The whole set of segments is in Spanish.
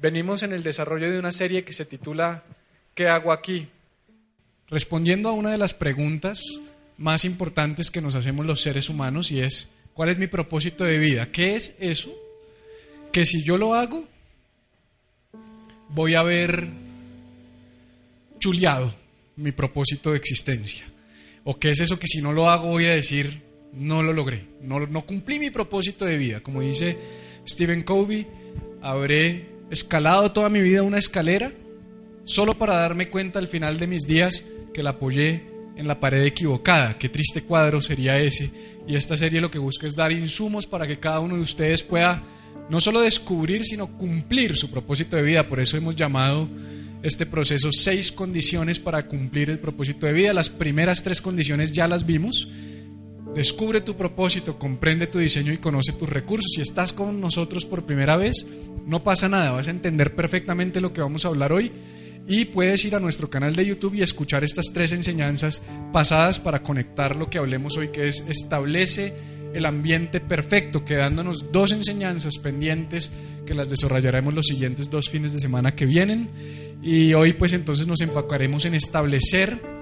Venimos en el desarrollo de una serie que se titula ¿Qué hago aquí? Respondiendo a una de las preguntas más importantes que nos hacemos los seres humanos y es ¿cuál es mi propósito de vida? ¿Qué es eso? Que si yo lo hago, voy a ver chuleado mi propósito de existencia. ¿O qué es eso que si no lo hago voy a decir no lo logré, no, no cumplí mi propósito de vida? Como dice Stephen Covey, habré escalado toda mi vida una escalera solo para darme cuenta al final de mis días que la apoyé en la pared equivocada. Qué triste cuadro sería ese. Y esta serie lo que busca es dar insumos para que cada uno de ustedes pueda no solo descubrir, sino cumplir su propósito de vida. Por eso hemos llamado este proceso seis condiciones para cumplir el propósito de vida. Las primeras tres condiciones ya las vimos. Descubre tu propósito, comprende tu diseño y conoce tus recursos. Si estás con nosotros por primera vez, no pasa nada, vas a entender perfectamente lo que vamos a hablar hoy y puedes ir a nuestro canal de YouTube y escuchar estas tres enseñanzas pasadas para conectar lo que hablemos hoy, que es establece el ambiente perfecto, quedándonos dos enseñanzas pendientes que las desarrollaremos los siguientes dos fines de semana que vienen. Y hoy pues entonces nos enfocaremos en establecer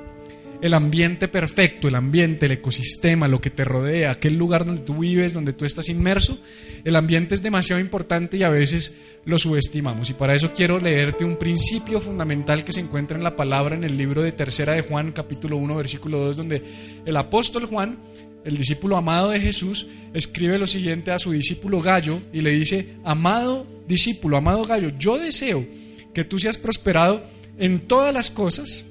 el ambiente perfecto, el ambiente, el ecosistema, lo que te rodea, aquel lugar donde tú vives, donde tú estás inmerso, el ambiente es demasiado importante y a veces lo subestimamos. Y para eso quiero leerte un principio fundamental que se encuentra en la palabra en el libro de Tercera de Juan, capítulo 1, versículo 2, donde el apóstol Juan, el discípulo amado de Jesús, escribe lo siguiente a su discípulo Gallo y le dice, amado discípulo, amado Gallo, yo deseo que tú seas prosperado en todas las cosas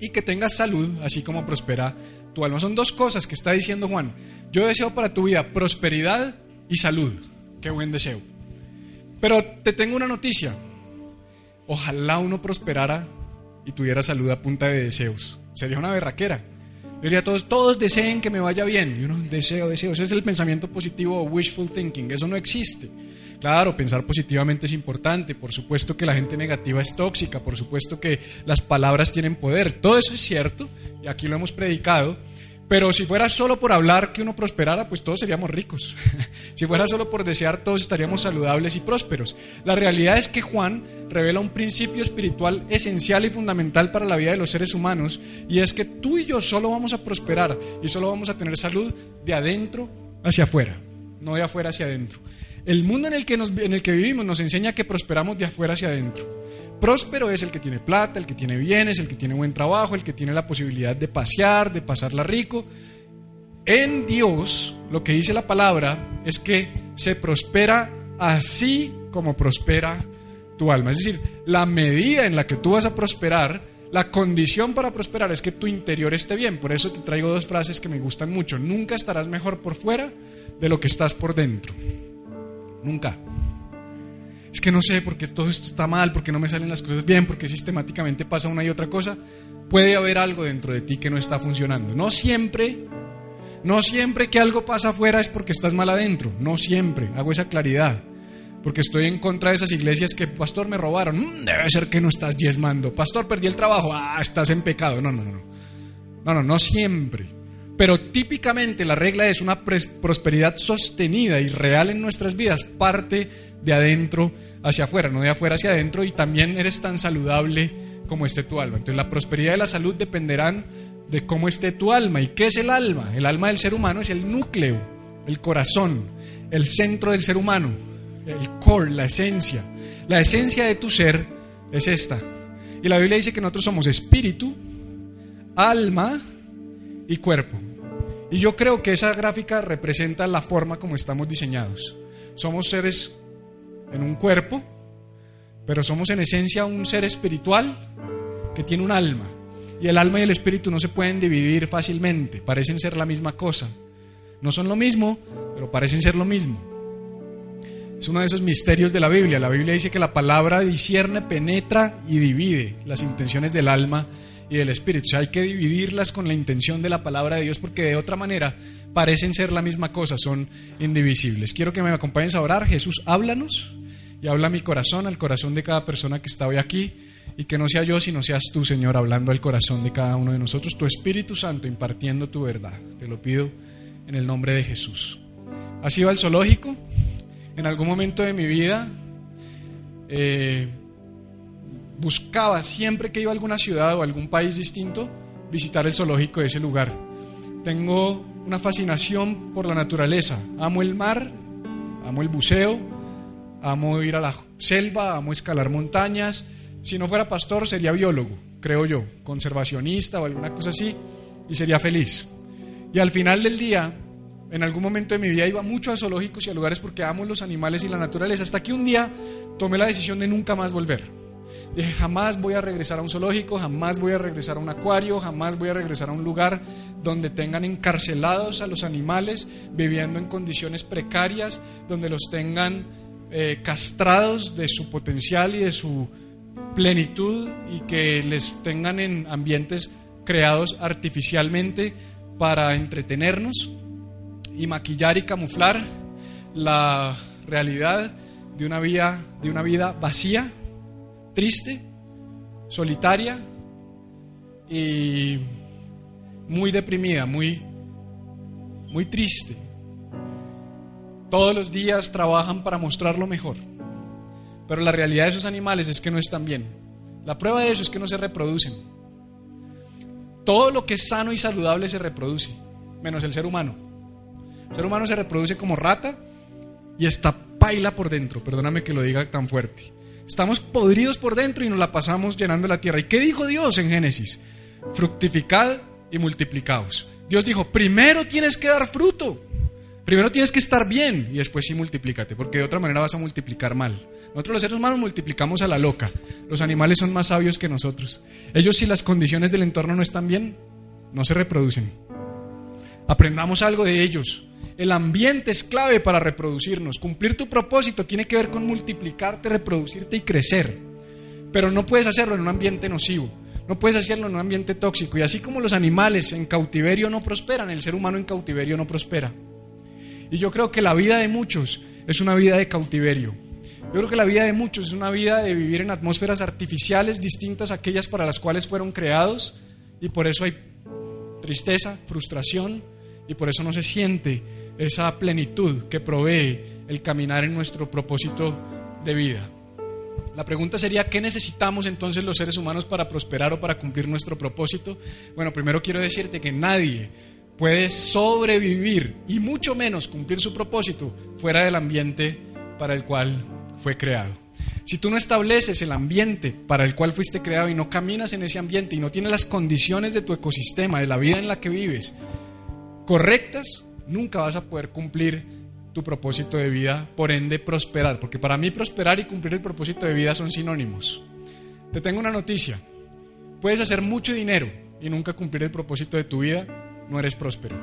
y que tengas salud, así como prospera tu alma. Son dos cosas que está diciendo Juan. Yo deseo para tu vida prosperidad y salud. Qué buen deseo. Pero te tengo una noticia. Ojalá uno prosperara y tuviera salud a punta de deseos. Sería una berraquera. Yo diría a todos, todos deseen que me vaya bien. Y uno, deseo, deseo. Ese es el pensamiento positivo o wishful thinking. Eso no existe. Claro, pensar positivamente es importante, por supuesto que la gente negativa es tóxica, por supuesto que las palabras tienen poder, todo eso es cierto, y aquí lo hemos predicado, pero si fuera solo por hablar que uno prosperara, pues todos seríamos ricos. si fuera solo por desear, todos estaríamos saludables y prósperos. La realidad es que Juan revela un principio espiritual esencial y fundamental para la vida de los seres humanos, y es que tú y yo solo vamos a prosperar y solo vamos a tener salud de adentro hacia afuera, no de afuera hacia adentro. El mundo en el, que en el que vivimos nos enseña que prosperamos de afuera hacia adentro. Próspero es el que tiene plata, el que tiene bienes, el que tiene buen trabajo, el que tiene la posibilidad de pasear, de pasarla rico. En Dios, lo que dice la palabra es que se prospera así como prospera tu alma. Es decir, la medida en la que tú vas a prosperar, la condición para prosperar es que tu interior esté bien. Por eso te traigo dos frases que me gustan mucho. Nunca estarás mejor por fuera de lo que estás por dentro. Nunca. Es que no sé por qué todo esto está mal, porque no me salen las cosas bien, porque sistemáticamente pasa una y otra cosa. Puede haber algo dentro de ti que no está funcionando. No siempre, no siempre que algo pasa afuera es porque estás mal adentro. No siempre. Hago esa claridad. Porque estoy en contra de esas iglesias que, pastor, me robaron. Mm, debe ser que no estás diezmando. Pastor, perdí el trabajo. Ah, estás en pecado. No, no, no. No, no, no siempre. Pero típicamente la regla es una prosperidad sostenida y real en nuestras vidas, parte de adentro hacia afuera, no de afuera hacia adentro, y también eres tan saludable como esté tu alma. Entonces la prosperidad y la salud dependerán de cómo esté tu alma. ¿Y qué es el alma? El alma del ser humano es el núcleo, el corazón, el centro del ser humano, el core, la esencia. La esencia de tu ser es esta. Y la Biblia dice que nosotros somos espíritu, alma y cuerpo. Y yo creo que esa gráfica representa la forma como estamos diseñados. Somos seres en un cuerpo, pero somos en esencia un ser espiritual que tiene un alma. Y el alma y el espíritu no se pueden dividir fácilmente, parecen ser la misma cosa. No son lo mismo, pero parecen ser lo mismo. Es uno de esos misterios de la Biblia. La Biblia dice que la palabra discierne, penetra y divide las intenciones del alma y del espíritu. O sea, hay que dividirlas con la intención de la palabra de Dios porque de otra manera parecen ser la misma cosa, son indivisibles. Quiero que me acompañes a orar. Jesús, háblanos y habla a mi corazón, al corazón de cada persona que está hoy aquí y que no sea yo, sino seas tú, Señor, hablando al corazón de cada uno de nosotros, tu Espíritu Santo impartiendo tu verdad. Te lo pido en el nombre de Jesús. ¿Has ido al zoológico? En algún momento de mi vida eh, buscaba, siempre que iba a alguna ciudad o algún país distinto, visitar el zoológico de ese lugar. Tengo una fascinación por la naturaleza. Amo el mar, amo el buceo, amo ir a la selva, amo escalar montañas si no fuera pastor, sería biólogo, creo yo, conservacionista o alguna cosa así, y sería feliz. Y al final del día, en algún momento de mi vida iba mucho a zoológicos y a lugares porque amo los animales y la naturaleza, hasta que un día tomé la decisión de nunca más volver. Dije, jamás voy a regresar a un zoológico, jamás voy a regresar a un acuario, jamás voy a regresar a un lugar donde tengan encarcelados a los animales, viviendo en condiciones precarias, donde los tengan eh, castrados de su potencial y de su plenitud y que les tengan en ambientes creados artificialmente para entretenernos y maquillar y camuflar la realidad de una vida, de una vida vacía, triste, solitaria y muy deprimida, muy, muy triste. Todos los días trabajan para mostrar lo mejor pero la realidad de esos animales es que no están bien. La prueba de eso es que no se reproducen. Todo lo que es sano y saludable se reproduce, menos el ser humano. El ser humano se reproduce como rata y está paila por dentro, perdóname que lo diga tan fuerte. Estamos podridos por dentro y nos la pasamos llenando la tierra. ¿Y qué dijo Dios en Génesis? Fructificad y multiplicaos. Dios dijo, primero tienes que dar fruto. Primero tienes que estar bien y después sí multiplícate, porque de otra manera vas a multiplicar mal. Nosotros los seres humanos multiplicamos a la loca. Los animales son más sabios que nosotros. Ellos si las condiciones del entorno no están bien, no se reproducen. Aprendamos algo de ellos. El ambiente es clave para reproducirnos. Cumplir tu propósito tiene que ver con multiplicarte, reproducirte y crecer. Pero no puedes hacerlo en un ambiente nocivo. No puedes hacerlo en un ambiente tóxico. Y así como los animales en cautiverio no prosperan, el ser humano en cautiverio no prospera. Y yo creo que la vida de muchos es una vida de cautiverio. Yo creo que la vida de muchos es una vida de vivir en atmósferas artificiales distintas a aquellas para las cuales fueron creados y por eso hay tristeza, frustración y por eso no se siente esa plenitud que provee el caminar en nuestro propósito de vida. La pregunta sería, ¿qué necesitamos entonces los seres humanos para prosperar o para cumplir nuestro propósito? Bueno, primero quiero decirte que nadie puede sobrevivir y mucho menos cumplir su propósito fuera del ambiente para el cual fue creado. Si tú no estableces el ambiente para el cual fuiste creado y no caminas en ese ambiente y no tienes las condiciones de tu ecosistema, de la vida en la que vives, correctas, nunca vas a poder cumplir tu propósito de vida, por ende prosperar, porque para mí prosperar y cumplir el propósito de vida son sinónimos. Te tengo una noticia, puedes hacer mucho dinero y nunca cumplir el propósito de tu vida no eres próspero.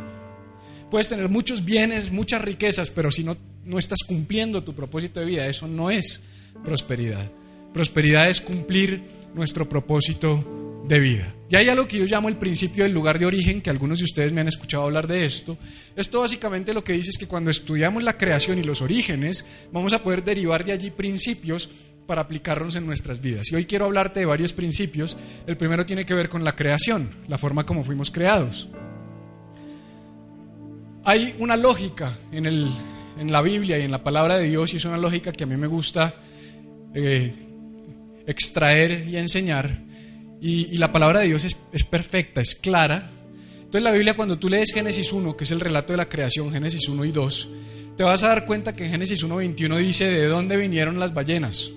Puedes tener muchos bienes, muchas riquezas, pero si no, no estás cumpliendo tu propósito de vida, eso no es prosperidad. Prosperidad es cumplir nuestro propósito de vida. Y hay algo que yo llamo el principio del lugar de origen, que algunos de ustedes me han escuchado hablar de esto. Esto básicamente lo que dice es que cuando estudiamos la creación y los orígenes, vamos a poder derivar de allí principios para aplicarlos en nuestras vidas. Y hoy quiero hablarte de varios principios. El primero tiene que ver con la creación, la forma como fuimos creados. Hay una lógica en, el, en, la Biblia y en la palabra de Dios y es una lógica que a mí me gusta eh, extraer y enseñar. Y, la palabra de Dios es, es, perfecta, es clara. Entonces la Biblia cuando tú lees Génesis 1, que es el relato de la creación, Génesis 1 y 2, te vas a dar cuenta que en Génesis 1.21 dice de dónde vinieron las ballenas,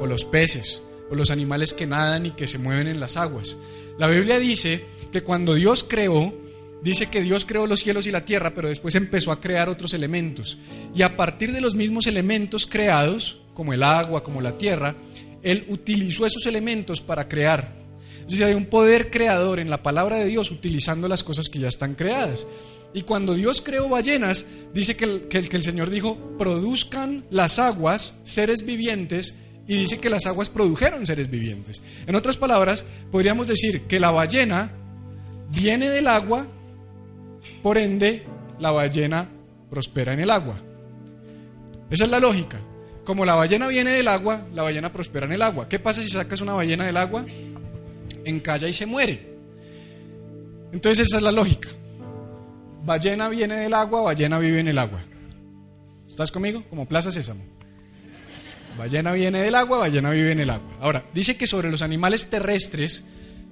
o los peces, o los animales que nadan y que se mueven en las aguas. La Biblia dice que cuando Dios creó, Dice que Dios creó los cielos y la tierra, pero después empezó a crear otros elementos. Y a partir de los mismos elementos creados, como el agua, como la tierra, Él utilizó esos elementos para crear. Es hay un poder creador en la palabra de Dios utilizando las cosas que ya están creadas. Y cuando Dios creó ballenas, dice que el, que el Señor dijo, produzcan las aguas seres vivientes y dice que las aguas produjeron seres vivientes. En otras palabras, podríamos decir que la ballena viene del agua, por ende, la ballena prospera en el agua. Esa es la lógica. Como la ballena viene del agua, la ballena prospera en el agua. ¿Qué pasa si sacas una ballena del agua? Encalla y se muere. Entonces esa es la lógica. Ballena viene del agua, ballena vive en el agua. ¿Estás conmigo? Como Plaza Sésamo. Ballena viene del agua, ballena vive en el agua. Ahora, dice que sobre los animales terrestres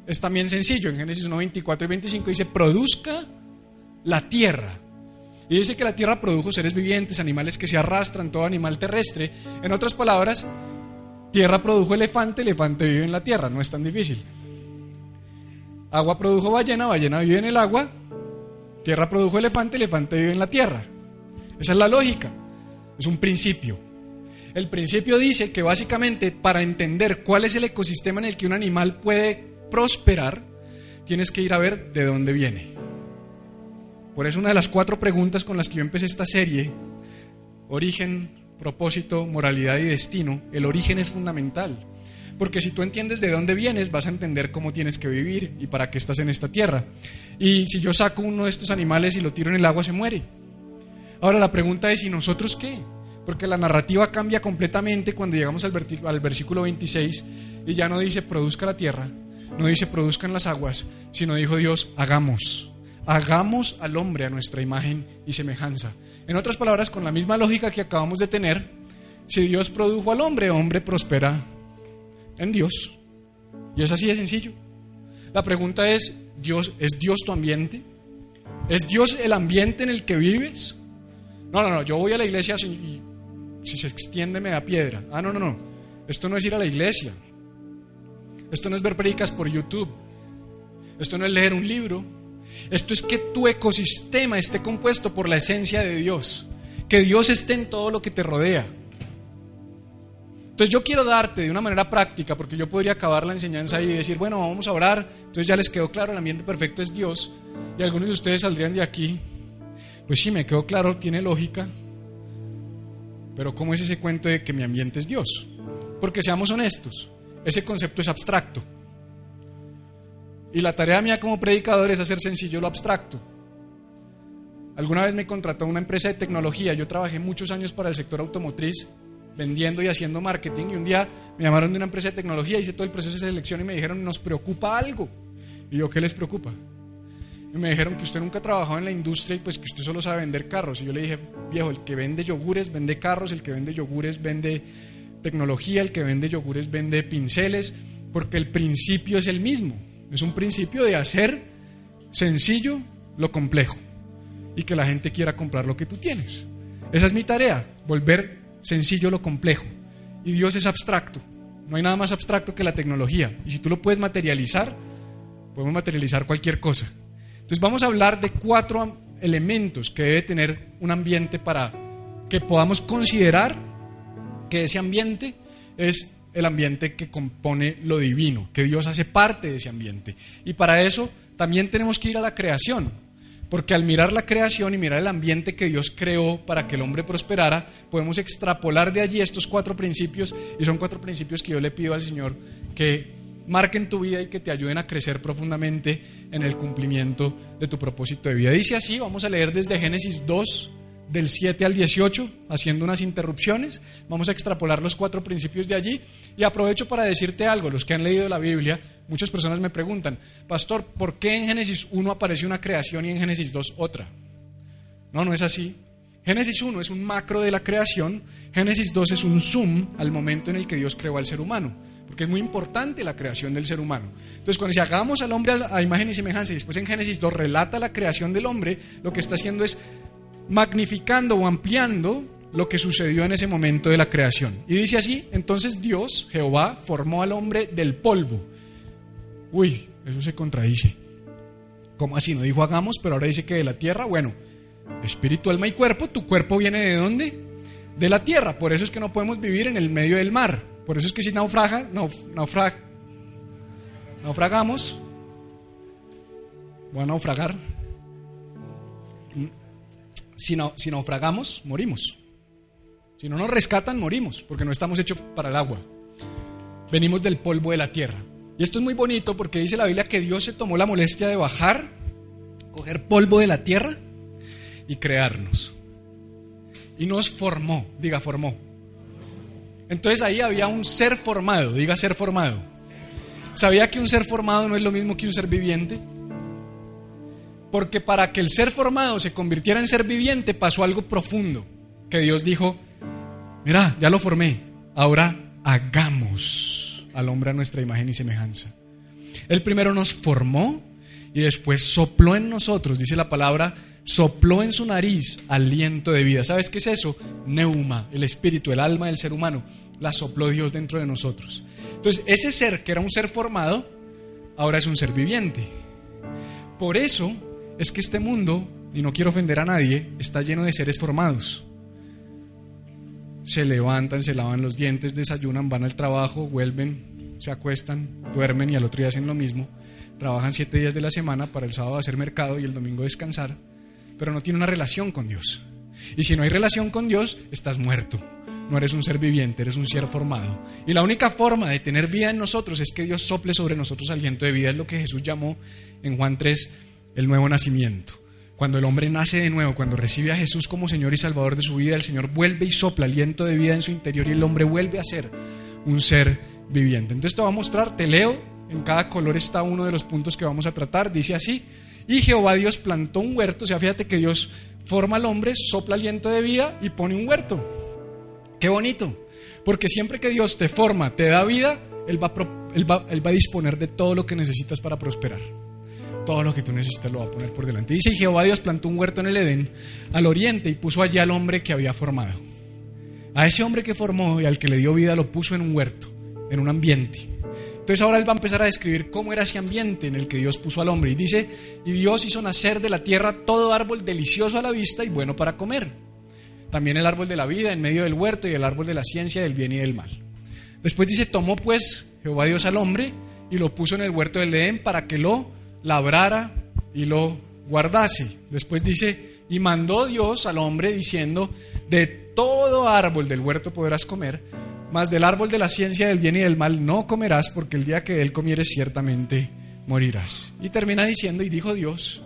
es también sencillo. En Génesis 1, 24 y 25 dice, produzca la tierra. Y dice que la tierra produjo seres vivientes, animales que se arrastran, todo animal terrestre. En otras palabras, tierra produjo elefante, elefante vive en la tierra. No es tan difícil. Agua produjo ballena, ballena vive en el agua. Tierra produjo elefante, elefante vive en la tierra. Esa es la lógica. Es un principio. El principio dice que básicamente para entender cuál es el ecosistema en el que un animal puede prosperar, tienes que ir a ver de dónde viene. Por eso una de las cuatro preguntas con las que yo empecé esta serie, origen, propósito, moralidad y destino, el origen es fundamental. Porque si tú entiendes de dónde vienes, vas a entender cómo tienes que vivir y para qué estás en esta tierra. Y si yo saco uno de estos animales y lo tiro en el agua, se muere. Ahora la pregunta es, ¿y nosotros qué? Porque la narrativa cambia completamente cuando llegamos al, versículo 26 y ya no dice produzca la tierra, no dice produzcan las aguas, sino dijo Dios, hagamos, hagamos al hombre a nuestra imagen y semejanza. En otras palabras, con la misma lógica que acabamos de tener, si Dios produjo al hombre, hombre prospera en Dios. Y es así de sencillo. La pregunta es, Dios, ¿es Dios tu ambiente? ¿Es Dios el ambiente en el que vives? No, no, no, yo voy a la iglesia y si se extiende me da piedra. Ah, no, no, no. Esto no es ir a la iglesia. Esto no es ver predicas por YouTube. Esto no es leer un libro. Esto es que tu ecosistema esté compuesto por la esencia de Dios. Que Dios esté en todo lo que te rodea. Entonces yo quiero darte de una manera práctica, porque yo podría acabar la enseñanza y decir, bueno, vamos a orar. Entonces ya les quedó claro, el ambiente perfecto es Dios. Y algunos de ustedes saldrían de aquí. Pues sí, me quedó claro, tiene lógica. Pero ¿cómo es ese cuento de que mi ambiente es Dios? Porque seamos honestos, ese concepto es abstracto. Y la tarea mía como predicador es hacer sencillo lo abstracto. Alguna vez me contrató una empresa de tecnología, yo trabajé muchos años para el sector automotriz, vendiendo y haciendo marketing, y un día me llamaron de una empresa de tecnología, hice todo el proceso de selección y me dijeron, nos preocupa algo. Y yo, ¿qué les preocupa? Y me dijeron que usted nunca ha trabajado en la industria y pues que usted solo sabe vender carros. Y yo le dije, viejo, el que vende yogures vende carros, el que vende yogures vende tecnología, el que vende yogures vende pinceles, porque el principio es el mismo. Es un principio de hacer sencillo lo complejo y que la gente quiera comprar lo que tú tienes. Esa es mi tarea, volver sencillo lo complejo. Y Dios es abstracto. No hay nada más abstracto que la tecnología. Y si tú lo puedes materializar, podemos materializar cualquier cosa. Entonces vamos a hablar de cuatro elementos que debe tener un ambiente para que podamos considerar que ese ambiente es el ambiente que compone lo divino, que Dios hace parte de ese ambiente. Y para eso también tenemos que ir a la creación, porque al mirar la creación y mirar el ambiente que Dios creó para que el hombre prosperara, podemos extrapolar de allí estos cuatro principios, y son cuatro principios que yo le pido al Señor que marquen tu vida y que te ayuden a crecer profundamente en el cumplimiento de tu propósito de vida. Dice así, vamos a leer desde Génesis 2, del 7 al 18, haciendo unas interrupciones. Vamos a extrapolar los cuatro principios de allí. Y aprovecho para decirte algo, los que han leído la Biblia, muchas personas me preguntan, Pastor, ¿por qué en Génesis 1 aparece una creación y en Génesis 2 otra? No, no es así. Génesis 1 es un macro de la creación, Génesis 2 es un zoom al momento en el que Dios creó al ser humano porque es muy importante la creación del ser humano. Entonces, cuando si hagamos al hombre a imagen y semejanza, y después en Génesis 2 relata la creación del hombre, lo que está haciendo es magnificando o ampliando lo que sucedió en ese momento de la creación. Y dice así, entonces Dios, Jehová, formó al hombre del polvo. Uy, eso se contradice. ¿Cómo así? No dijo hagamos, pero ahora dice que de la tierra, bueno, espíritu, alma y cuerpo, tu cuerpo viene de dónde? De la tierra, por eso es que no podemos vivir en el medio del mar. Por eso es que si naufraga, naufragamos, voy a naufragar. Si, si naufragamos, morimos. Si no nos rescatan, morimos, porque no estamos hechos para el agua. Venimos del polvo de la tierra. Y esto es muy bonito porque dice la Biblia que Dios se tomó la molestia de bajar, coger polvo de la tierra y crearnos. Y nos formó, diga formó. Entonces ahí había un ser formado, diga ser formado. ¿Sabía que un ser formado no es lo mismo que un ser viviente? Porque para que el ser formado se convirtiera en ser viviente pasó algo profundo, que Dios dijo, mira, ya lo formé, ahora hagamos al hombre a nuestra imagen y semejanza. Él primero nos formó y después sopló en nosotros, dice la palabra, sopló en su nariz aliento de vida. ¿Sabes qué es eso? Neuma, el espíritu, el alma del ser humano, la sopló Dios dentro de nosotros. Entonces, ese ser que era un ser formado, ahora es un ser viviente. Por eso es que este mundo, y no quiero ofender a nadie, está lleno de seres formados. Se levantan, se lavan los dientes, desayunan, van al trabajo, vuelven, se acuestan, duermen y al otro día hacen lo mismo. Trabajan siete días de la semana para el sábado hacer mercado y el domingo descansar, pero no tiene una relación con Dios. Y si no hay relación con Dios, estás muerto. No eres un ser viviente, eres un ser formado. Y la única forma de tener vida en nosotros es que Dios sople sobre nosotros aliento de vida. Es lo que Jesús llamó en Juan 3 el nuevo nacimiento. Cuando el hombre nace de nuevo, cuando recibe a Jesús como Señor y Salvador de su vida, el Señor vuelve y sopla aliento de vida en su interior y el hombre vuelve a ser un ser viviente. Entonces te va a mostrar, te leo, en cada color está uno de los puntos que vamos a tratar. Dice así, y Jehová Dios plantó un huerto, o sea, fíjate que Dios forma al hombre, sopla aliento de vida y pone un huerto. Qué bonito, porque siempre que Dios te forma, te da vida, Él va, él va, él va a disponer de todo lo que necesitas para prosperar todo lo que tú necesitas lo va a poner por delante. Dice, Jehová Dios plantó un huerto en el Edén, al oriente, y puso allí al hombre que había formado. A ese hombre que formó y al que le dio vida lo puso en un huerto, en un ambiente. Entonces ahora él va a empezar a describir cómo era ese ambiente en el que Dios puso al hombre. Y dice, y Dios hizo nacer de la tierra todo árbol delicioso a la vista y bueno para comer. También el árbol de la vida en medio del huerto y el árbol de la ciencia del bien y del mal. Después dice, tomó pues Jehová Dios al hombre y lo puso en el huerto del Edén para que lo labrara y lo guardase. Después dice, y mandó Dios al hombre diciendo, de todo árbol del huerto podrás comer, mas del árbol de la ciencia del bien y del mal no comerás, porque el día que él comieres ciertamente morirás. Y termina diciendo, y dijo Dios,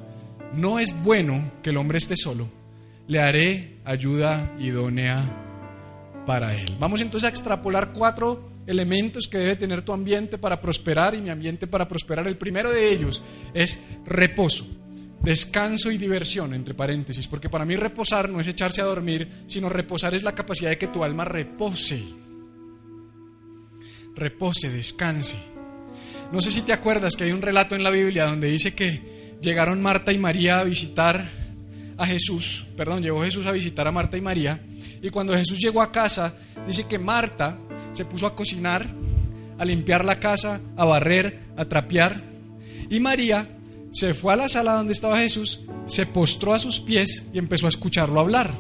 no es bueno que el hombre esté solo, le haré ayuda idónea para él. Vamos entonces a extrapolar cuatro elementos que debe tener tu ambiente para prosperar y mi ambiente para prosperar. El primero de ellos es reposo, descanso y diversión, entre paréntesis, porque para mí reposar no es echarse a dormir, sino reposar es la capacidad de que tu alma repose. Repose, descanse. No sé si te acuerdas que hay un relato en la Biblia donde dice que llegaron Marta y María a visitar a Jesús, perdón, llegó Jesús a visitar a Marta y María, y cuando Jesús llegó a casa, dice que Marta se puso a cocinar, a limpiar la casa, a barrer, a trapear. Y María se fue a la sala donde estaba Jesús, se postró a sus pies y empezó a escucharlo hablar.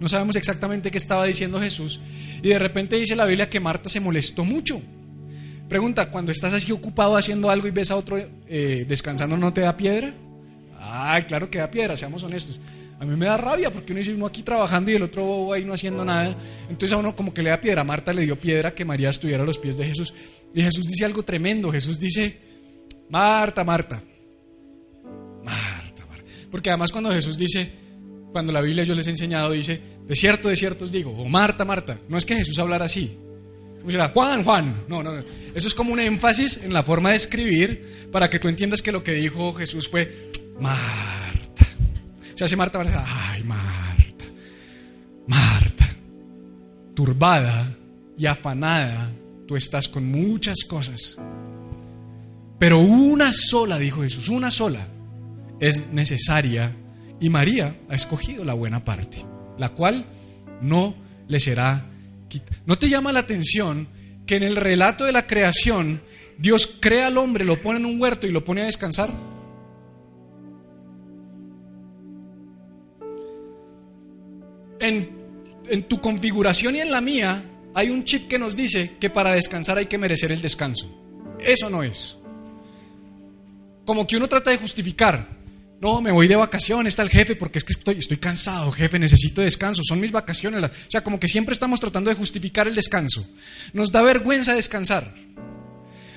No sabemos exactamente qué estaba diciendo Jesús. Y de repente dice la Biblia que Marta se molestó mucho. Pregunta, cuando estás así ocupado haciendo algo y ves a otro eh, descansando, ¿no te da piedra? Ay, claro que da piedra, seamos honestos. A mí me da rabia porque uno dice uno aquí trabajando y el otro ahí no haciendo nada. Entonces a uno como que le da piedra. Marta le dio piedra que María estuviera a los pies de Jesús. Y Jesús dice algo tremendo. Jesús dice, Marta, Marta. Marta, Marta. Porque además cuando Jesús dice, cuando la Biblia yo les he enseñado, dice, de cierto, de cierto os digo, o Marta, Marta. No es que Jesús hablara así. Juan, Juan. No, no, no. Eso es como un énfasis en la forma de escribir para que tú entiendas que lo que dijo Jesús fue, Marta. Hace Marta, ay Marta, Marta, turbada y afanada, tú estás con muchas cosas. Pero una sola, dijo Jesús, una sola es necesaria y María ha escogido la buena parte, la cual no le será quitada. ¿No te llama la atención que en el relato de la creación Dios crea al hombre, lo pone en un huerto y lo pone a descansar? En, tu configuración y en la mía hay un chip que nos dice que para descansar hay que merecer el descanso. Eso no es. Como que uno trata de justificar. No, me voy de vacaciones, está el jefe, porque es que estoy, estoy cansado, jefe, necesito descanso, son mis vacaciones. O sea, como que siempre estamos tratando de justificar el descanso. Nos da vergüenza descansar.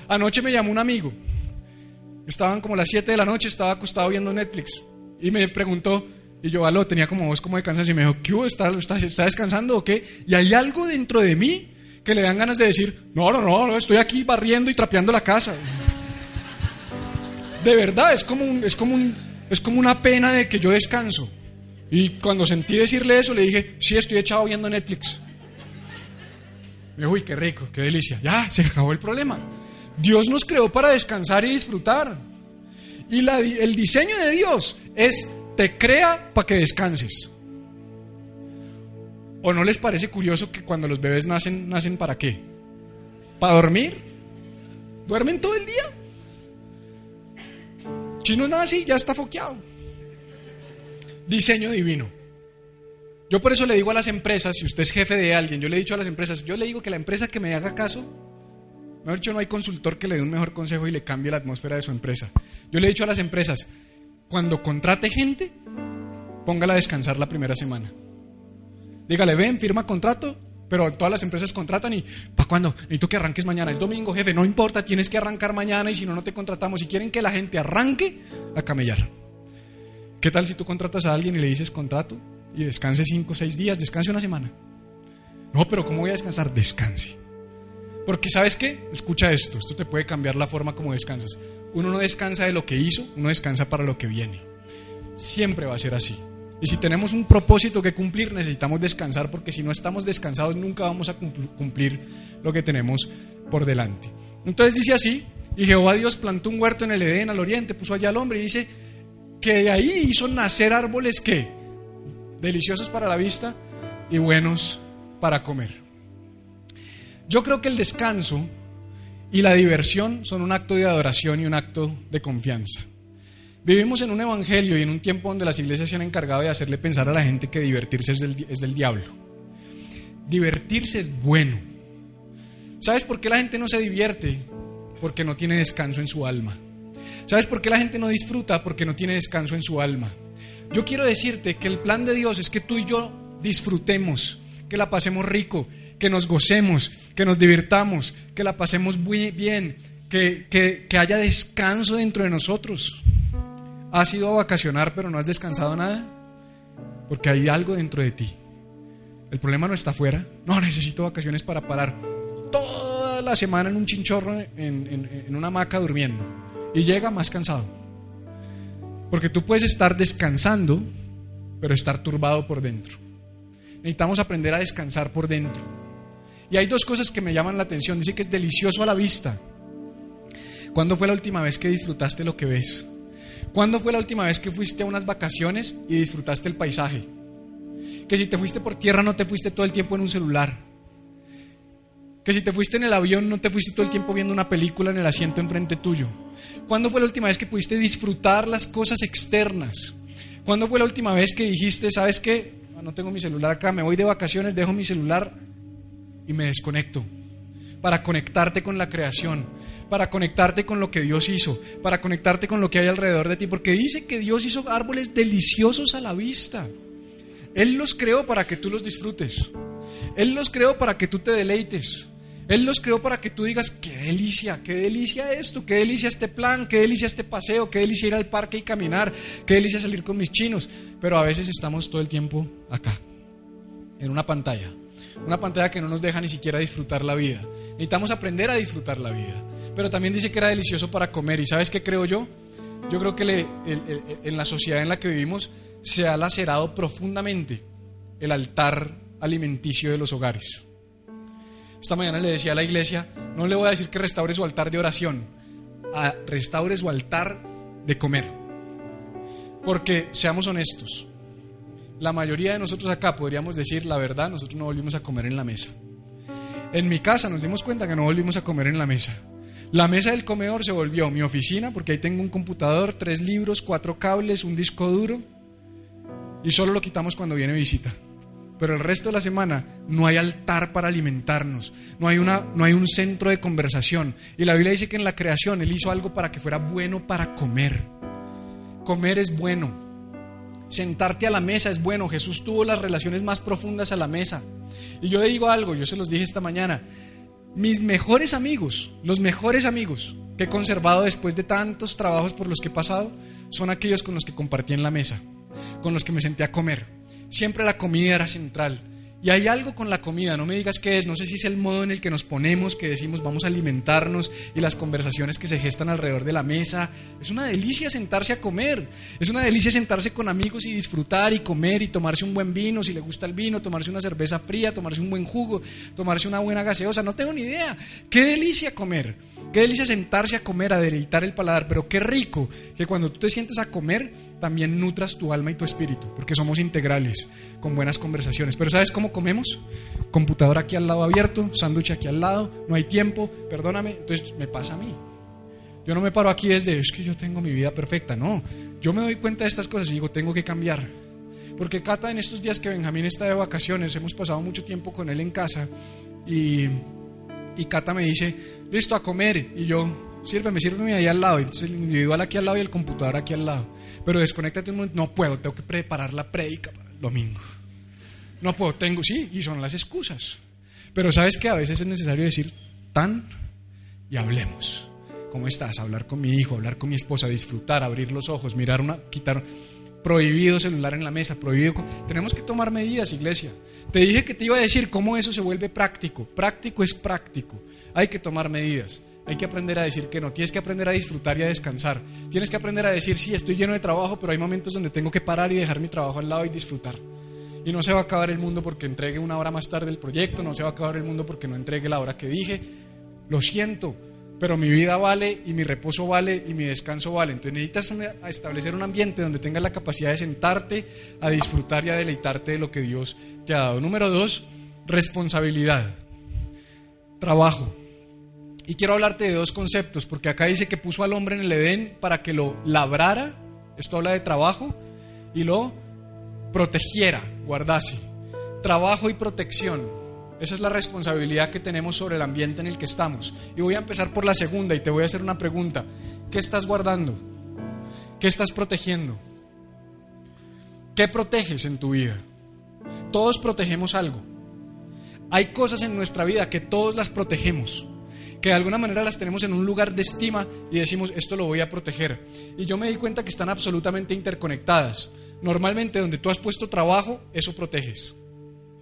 Anoche me llamó un amigo, estaban como las 7 de la noche, estaba acostado viendo Netflix y me preguntó, y yo, aló, tenía como voz como de cansancio y me dijo, ¿qué? ¿Está, está, está descansando o qué? Y hay algo dentro de mí que le dan ganas de decir, no, no, no, estoy aquí barriendo y trapeando la casa. De verdad, es como, un, es, como es como una pena de que yo descanso. Y cuando sentí decirle eso, le dije, sí, estoy echado viendo Netflix. Me dijo, uy, qué rico, qué delicia. Ya, se acabó el problema. Dios nos creó para descansar y disfrutar. Y el diseño de Dios es, te crea para que descanses. ¿O no les parece curioso que cuando los bebés nacen, nacen para qué? ¿Para dormir? ¿Duermen todo el día? Chino nace y ya está foqueado. Diseño divino. Yo por eso le digo a las empresas, si usted es jefe de alguien, yo le he dicho a las empresas, yo le digo que la empresa que me haga caso, mejor dicho, no hay consultor que le dé un mejor consejo y le cambie la atmósfera de su empresa. Yo le he dicho a las empresas, cuando contrate gente, póngala a descansar la primera semana. Dígale, ven, firma contrato, pero todas las empresas contratan y ¿para cuándo? Necesito que arranques mañana. Es domingo, jefe, no importa, tienes que arrancar mañana y si no, no te contratamos. Si quieren que la gente arranque, a camellar. ¿Qué tal si tú contratas a alguien y le dices contrato y descanse cinco o seis días, descanse una semana? No, pero ¿cómo voy a descansar? Descanse. Porque sabes qué? Escucha esto, esto te puede cambiar la forma como descansas. Uno no descansa de lo que hizo, uno descansa para lo que viene. Siempre va a ser así. Y si tenemos un propósito que cumplir, necesitamos descansar, porque si no estamos descansados nunca vamos a cumplir lo que tenemos por delante. Entonces dice así, y Jehová Dios plantó un huerto en el Edén al oriente, puso allá al hombre y dice que de ahí hizo nacer árboles que deliciosos para la vista y buenos para comer. Yo creo que el descanso y la diversión son un acto de adoración y un acto de confianza. Vivimos en un evangelio y en un tiempo donde las iglesias se han encargado de hacerle pensar a la gente que divertirse es del, es del diablo. Divertirse es bueno. ¿Sabes por qué la gente no se divierte? Porque no tiene descanso en su alma. ¿Sabes por qué la gente no disfruta? Porque no tiene descanso en su alma. Yo quiero decirte que el plan de Dios es que tú y yo disfrutemos, que la pasemos rico, que nos gocemos, que nos divirtamos, que la pasemos muy bien, que, que, que haya descanso dentro de nosotros. ¿Has ido a vacacionar pero no has descansado nada? Porque hay algo dentro de ti. El problema no está afuera. No, necesito vacaciones para parar toda la semana en un chinchorro, en, una hamaca durmiendo. Y llega más cansado. Porque tú puedes estar descansando, pero estar turbado por dentro. Necesitamos aprender a descansar por dentro. Y hay dos cosas que me llaman la atención. Dice que es delicioso a la vista. ¿Cuándo fue la última vez que disfrutaste lo que ves? ¿Cuándo fue la última vez que fuiste a unas vacaciones y disfrutaste el paisaje? Que si te fuiste por tierra no te fuiste todo el tiempo en un celular. Que si te fuiste en el avión no te fuiste todo el tiempo viendo una película en el asiento enfrente tuyo. ¿Cuándo fue la última vez que pudiste disfrutar las cosas externas? ¿Cuándo fue la última vez que dijiste, sabes qué? Ah, no tengo mi celular acá, me voy de vacaciones, dejo mi celular y me desconecto para conectarte con la creación, para conectarte con lo que Dios hizo, para conectarte con lo que hay alrededor de ti, porque dice que Dios hizo árboles deliciosos a la vista. Él los creó para que tú los disfrutes. Él los creó para que tú te deleites. Él los creó para que tú digas, qué delicia, qué delicia esto, qué delicia este plan, qué delicia este paseo, qué delicia ir al parque y caminar, qué delicia salir con mis chinos. Pero a veces estamos todo el tiempo acá, en una pantalla. Una pantalla que no nos deja ni siquiera disfrutar la vida. Necesitamos aprender a disfrutar la vida pero también dice que era delicioso para comer. ¿Y sabes qué creo yo? Yo creo que en la sociedad en la que vivimos se ha lacerado profundamente el altar alimenticio de los hogares. Esta mañana le decía a la iglesia, no le voy a decir que restaure su altar de oración, a restaure su altar de comer. Porque seamos honestos, la mayoría de nosotros acá podríamos decir la verdad, nosotros no volvimos a comer en la mesa. En mi casa nos dimos cuenta que no volvimos a comer en la mesa. La mesa del comedor se volvió mi oficina porque ahí tengo un computador, tres libros, cuatro cables, un disco duro y solo lo quitamos cuando viene visita. Pero el resto de la semana no hay altar para alimentarnos, no hay, una, no hay un centro de conversación. Y la Biblia dice que en la creación Él hizo algo para que fuera bueno para comer. Comer es bueno. Sentarte a la mesa es bueno. Jesús tuvo las relaciones más profundas a la mesa. Y yo le digo algo, yo se los dije esta mañana. Mis mejores amigos, los mejores amigos que he conservado después de tantos trabajos por los que he pasado, son aquellos con los que compartí en la mesa, con los que me senté a comer. Siempre la comida era central. Y hay algo con la comida, no me digas qué es, no sé si es el modo en el que nos ponemos, que decimos vamos a alimentarnos y las conversaciones que se gestan alrededor de la mesa. Es una delicia sentarse a comer, es una delicia sentarse con amigos y disfrutar y comer y tomarse un buen vino, si le gusta el vino, tomarse una cerveza fría, tomarse un buen jugo, tomarse una buena gaseosa, no tengo ni idea. Qué delicia comer, qué delicia sentarse a comer, a deleitar el paladar, pero qué rico que cuando tú te sientes a comer también nutras tu alma y tu espíritu, porque somos integrales, con buenas conversaciones. Pero ¿sabes cómo comemos? Computador aquí al lado abierto, sándwich aquí al lado, no hay tiempo, perdóname, entonces me pasa a mí. Yo no me paro aquí desde, es que yo tengo mi vida perfecta, no. Yo me doy cuenta de estas cosas y digo, tengo que cambiar. Porque Cata, en estos días que Benjamín está de vacaciones, hemos pasado mucho tiempo con él en casa y, y Cata me dice, listo a comer. Y yo, sírveme, sírveme ahí al lado. Entonces el individual aquí al lado y el computador aquí al lado. Pero desconéctate un momento, no puedo, tengo que preparar la prédica para el domingo. No puedo, tengo, sí, y son las excusas. Pero sabes que a veces es necesario decir tan y hablemos. ¿Cómo estás? Hablar con mi hijo, hablar con mi esposa, disfrutar, abrir los ojos, mirar una, quitar prohibido celular en la mesa, prohibido. Tenemos que tomar medidas, iglesia. Te dije que te iba a decir cómo eso se vuelve práctico. Práctico es práctico. Hay que tomar medidas. Hay que aprender a decir que no. Tienes que aprender a disfrutar y a descansar. Tienes que aprender a decir, sí, estoy lleno de trabajo, pero hay momentos donde tengo que parar y dejar mi trabajo al lado y disfrutar. Y no se va a acabar el mundo porque entregue una hora más tarde el proyecto, no se va a acabar el mundo porque no entregue la hora que dije. Lo siento, pero mi vida vale y mi reposo vale y mi descanso vale. Entonces necesitas establecer un ambiente donde tengas la capacidad de sentarte a disfrutar y a deleitarte de lo que Dios te ha dado. Número dos, responsabilidad. Trabajo. Y quiero hablarte de dos conceptos, porque acá dice que puso al hombre en el Edén para que lo labrara, esto habla de trabajo, y lo protegiera, guardase. Trabajo y protección. Esa es la responsabilidad que tenemos sobre el ambiente en el que estamos. Y voy a empezar por la segunda y te voy a hacer una pregunta. ¿Qué estás guardando? ¿Qué estás protegiendo? ¿Qué proteges en tu vida? Todos protegemos algo. Hay cosas en nuestra vida que todos las protegemos de alguna manera las tenemos en un lugar de estima y decimos, esto lo voy a proteger. Y yo me di cuenta que están absolutamente interconectadas. Normalmente donde tú has puesto trabajo, eso proteges.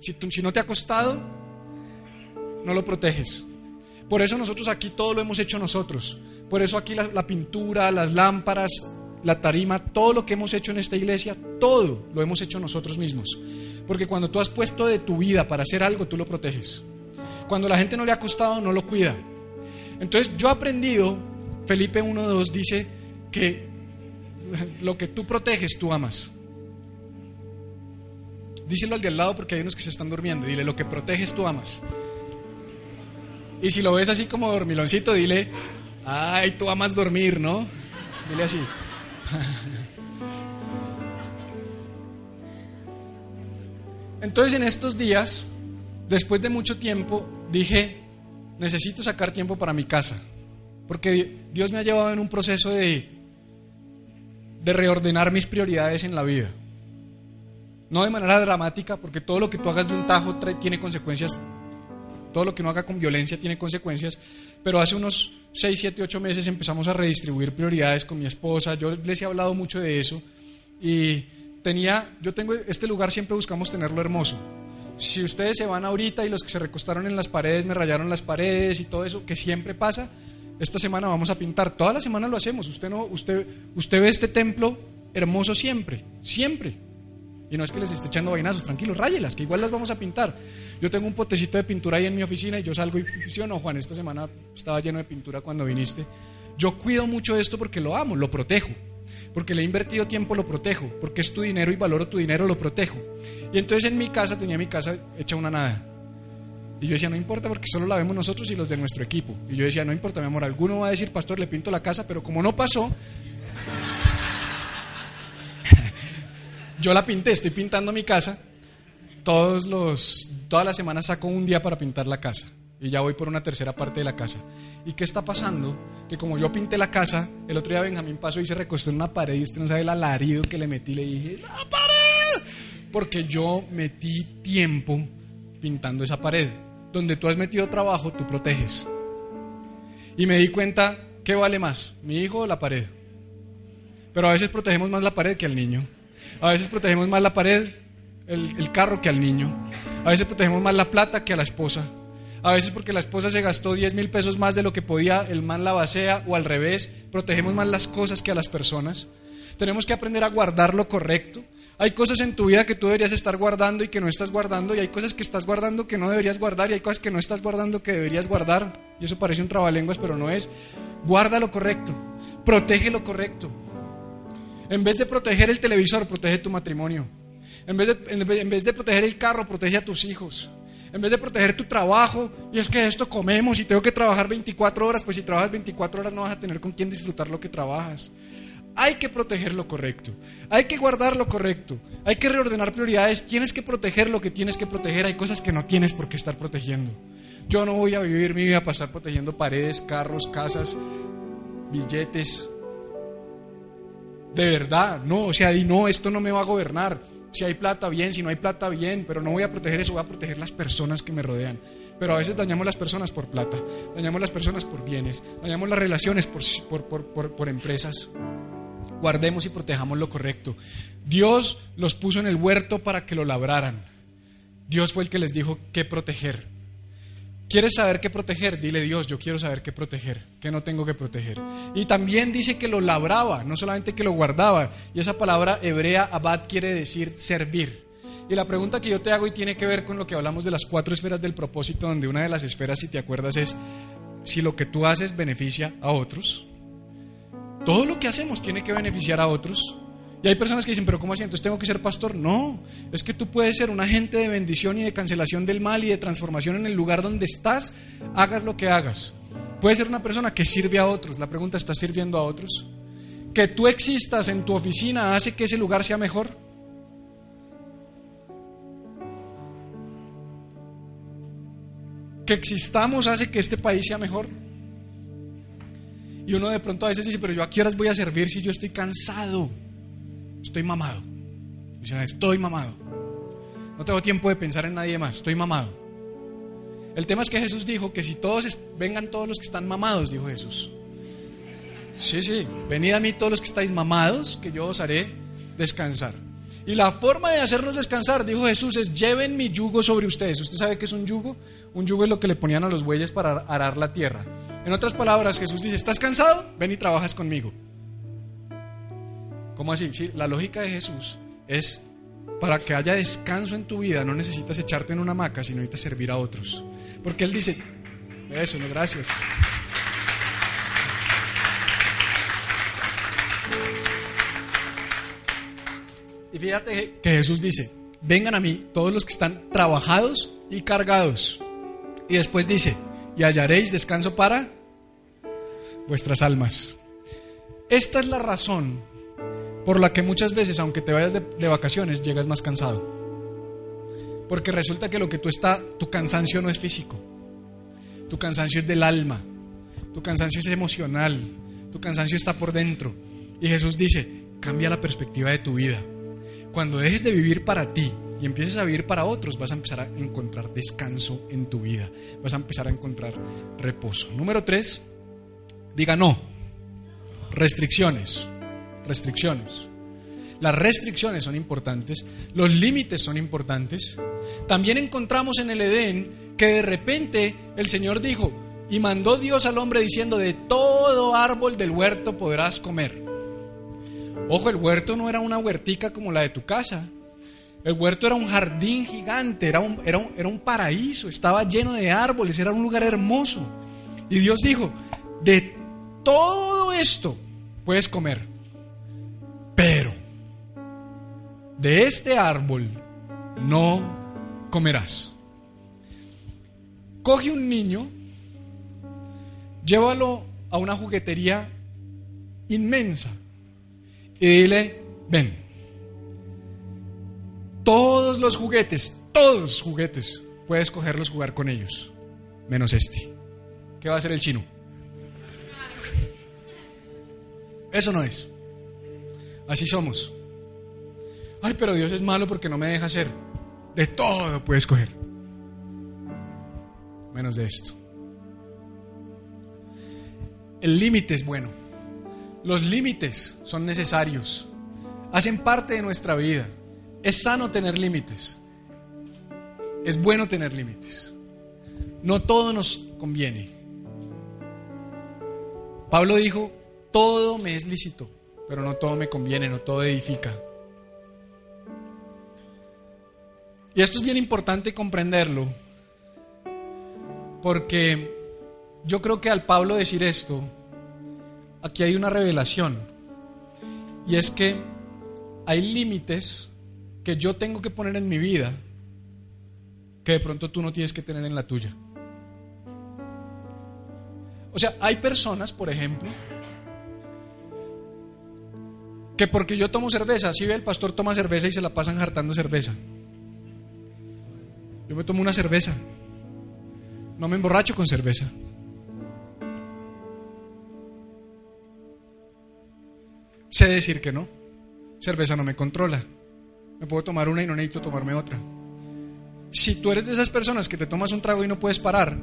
Si, si no te ha costado, no lo proteges. Por eso nosotros aquí todo lo hemos hecho nosotros. Por eso aquí la, la pintura, las lámparas, la tarima, todo lo que hemos hecho en esta iglesia, todo lo hemos hecho nosotros mismos. Porque cuando tú has puesto de tu vida para hacer algo, tú lo proteges. Cuando la gente no le ha costado, no lo cuida. Entonces yo he aprendido, Felipe 1.2 dice que lo que tú proteges, tú amas. Díselo al de al lado porque hay unos que se están durmiendo. Dile, lo que proteges, tú amas. Y si lo ves así como dormiloncito, dile, ay, tú amas dormir, ¿no? Dile así. Entonces en estos días, después de mucho tiempo, dije, necesito sacar tiempo para mi casa, porque Dios me ha llevado en un proceso de, de reordenar mis prioridades en la vida. No de manera dramática, porque todo lo que tú hagas de un tajo tiene consecuencias, todo lo que no haga con violencia tiene consecuencias, pero hace unos 6, 7, 8 meses empezamos a redistribuir prioridades con mi esposa, yo les he hablado mucho de eso, y tenía, yo tengo, este lugar siempre buscamos tenerlo hermoso, si ustedes se van ahorita y los que se recostaron en las paredes me rayaron las paredes y todo eso, que siempre pasa, esta semana vamos a pintar. Toda la semana lo hacemos. Usted, no, usted, usted ve este templo hermoso siempre, siempre. Y no es que les esté echando vainazos, tranquilos, ráyelas, que igual las vamos a pintar. Yo tengo un potecito de pintura ahí en mi oficina y yo salgo y, ¿sí o no, Juan? Esta semana estaba lleno de pintura cuando viniste. Yo cuido mucho esto porque lo amo, lo protejo porque le he invertido tiempo, lo protejo, porque es tu dinero y valoro tu dinero, lo protejo. Y entonces en mi casa tenía mi casa hecha una nada. Y yo decía, no importa porque solo la vemos nosotros y los de nuestro equipo. Y yo decía, no importa, mi amor, alguno va a decir, pastor, le pinto la casa, pero como no pasó, yo la pinté, estoy pintando mi casa. Todos los, todas las semanas saco un día para pintar la casa. Y ya voy por una tercera parte de la casa. ¿Y qué está pasando? Que como yo pinté la casa, el otro día Benjamín pasó y se recostó en una pared y usted no sabe el alarido que le metí. Le dije, ¡la pared! Porque yo metí tiempo pintando esa pared. Donde tú has metido trabajo, tú proteges. Y me di cuenta, ¿qué vale más? ¿Mi hijo o la pared? Pero a veces protegemos más la pared que al niño. A veces protegemos más la pared, el, el carro que al niño. A veces protegemos más la plata que a la esposa. A veces porque la esposa se gastó 10 mil pesos más de lo que podía, el man la basea o al revés. Protegemos más las cosas que a las personas. Tenemos que aprender a guardar lo correcto. Hay cosas en tu vida que tú deberías estar guardando y que no estás guardando, y hay cosas que estás guardando que no deberías guardar, y hay cosas que no estás guardando que deberías guardar. Y eso parece un trabalenguas, pero no es. Guarda lo correcto, protege lo correcto. En vez de proteger el televisor, protege tu matrimonio. En vez en vez de proteger el carro, protege a tus hijos en vez de proteger tu trabajo, y es que esto comemos y tengo que trabajar 24 horas, pues si trabajas 24 horas no vas a tener con quién disfrutar lo que trabajas. Hay que proteger lo correcto, hay que guardar lo correcto, hay que reordenar prioridades, tienes que proteger lo que tienes que proteger, hay cosas que no tienes por qué estar protegiendo. Yo no voy a vivir mi vida para estar protegiendo paredes, carros, casas, billetes. De verdad, no, o sea, y no, esto no me va a gobernar. Si hay plata, bien, si no hay plata, bien, pero no voy a proteger eso, voy a proteger las personas que me rodean. Pero a veces dañamos las personas por plata, dañamos las personas por bienes, dañamos las relaciones por, por, empresas. Guardemos y protejamos lo correcto. Dios los puso en el huerto para que lo labraran. Dios fue el que les dijo qué proteger. ¿Quieres saber qué proteger? Dile Dios, yo quiero saber qué proteger, qué no tengo que proteger. Y también dice que lo labraba, no solamente que lo guardaba. Y esa palabra hebrea, abad, quiere decir servir. Y la pregunta que yo te hago y tiene que ver con lo que hablamos de las cuatro esferas del propósito, donde una de las esferas, si te acuerdas, es si lo que tú haces beneficia a otros. Todo lo que hacemos tiene que beneficiar a otros. Y hay personas que dicen, pero ¿cómo así? Entonces tengo que ser pastor. No, es que tú puedes ser un agente de bendición y de cancelación del mal y de transformación en el lugar donde estás, hagas lo que hagas. Puedes ser una persona que sirve a otros. La pregunta, ¿estás sirviendo a otros? Que tú existas en tu oficina hace que ese lugar sea mejor. Que existamos hace que este país sea mejor. Y uno de pronto a veces dice, pero yo a qué horas voy a servir si yo estoy cansado estoy mamado. estoy mamado. No tengo tiempo de pensar en nadie más, estoy mamado. El tema es que Jesús dijo que si todos vengan todos los que están mamados, dijo Jesús. Sí, sí, venid a mí todos los que estáis mamados, que yo os haré descansar. Y la forma de hacernos descansar, dijo Jesús, es lleven mi yugo sobre ustedes. ¿Usted sabe qué es un yugo? Un yugo es lo que le ponían a los bueyes para arar la tierra. En otras palabras, Jesús dice, ¿estás cansado? Ven y trabajas conmigo. ¿Cómo así? Sí, la lógica de Jesús es para que haya descanso en tu vida, no necesitas echarte en una hamaca, sino necesitas servir a otros. Porque Él dice, eso, no, gracias. Y fíjate que Jesús dice, vengan a mí todos los que están trabajados y cargados. Y después dice, y hallaréis descanso para vuestras almas. Esta es la razón por la que muchas veces, aunque te vayas de, vacaciones, llegas más cansado. Porque resulta que lo que tú está, tu cansancio no es físico, tu cansancio es del alma, tu cansancio es emocional, tu cansancio está por dentro. Y Jesús dice, cambia la perspectiva de tu vida. Cuando dejes de vivir para ti y empieces a vivir para otros, vas a empezar a encontrar descanso en tu vida, vas a empezar a encontrar reposo. Número tres, diga no. Restricciones restricciones. Las restricciones son importantes, los límites son importantes. También encontramos en el Edén que de repente el Señor dijo, y mandó Dios al hombre diciendo, de todo árbol del huerto podrás comer. Ojo, el huerto no era una huertica como la de tu casa. El huerto era un jardín gigante, era un, era era un paraíso, estaba lleno de árboles, era un lugar hermoso. Y Dios dijo, de todo esto puedes comer, pero de este árbol no comerás. Coge un niño, llévalo a una juguetería inmensa y dile, ven, todos los juguetes, todos los juguetes, puedes cogerlos, jugar con ellos. menos este. ¿Qué va a hacer el chino? Eso no es. Así somos. Ay, pero Dios es malo porque no me deja hacer. De todo puede escoger. Menos de esto. El límite es bueno. Los límites son necesarios. Hacen parte de nuestra vida. Es sano tener límites. Es bueno tener límites. No todo nos conviene. Pablo dijo, todo me es lícito, pero no todo me conviene, no todo edifica. Y esto es bien importante comprenderlo, porque yo creo que al Pablo decir esto, aquí hay una revelación, y es que hay límites que yo tengo que poner en mi vida que de pronto tú no tienes que tener en la tuya. O sea, hay personas, por ejemplo, que porque yo tomo cerveza, si ve el pastor toma cerveza y se la pasan hartando cerveza. Yo me tomo una cerveza. No me emborracho con cerveza. Sé decir que no. Cerveza no me controla. Me puedo tomar una y no necesito tomarme otra. Si tú eres de esas personas que te tomas un trago y no puedes parar,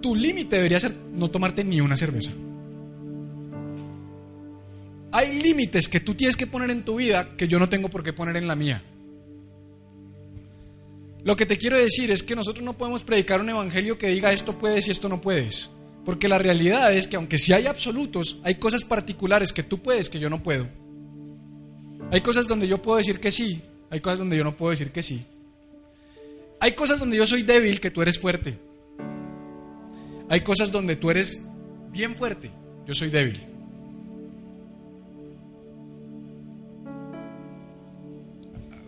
tu límite debería ser no tomarte ni una cerveza. Hay límites que tú tienes que poner en tu vida que yo no tengo por qué poner en la mía. Lo que te quiero decir es que nosotros no podemos predicar un evangelio que diga esto puedes y esto no puedes. Porque la realidad es que aunque sí hay absolutos, hay cosas particulares que tú puedes que yo no puedo. Hay cosas donde yo puedo decir que sí, hay cosas donde yo no puedo decir que sí. Hay cosas donde yo soy débil que tú eres fuerte. Hay cosas donde tú eres bien fuerte, yo soy débil.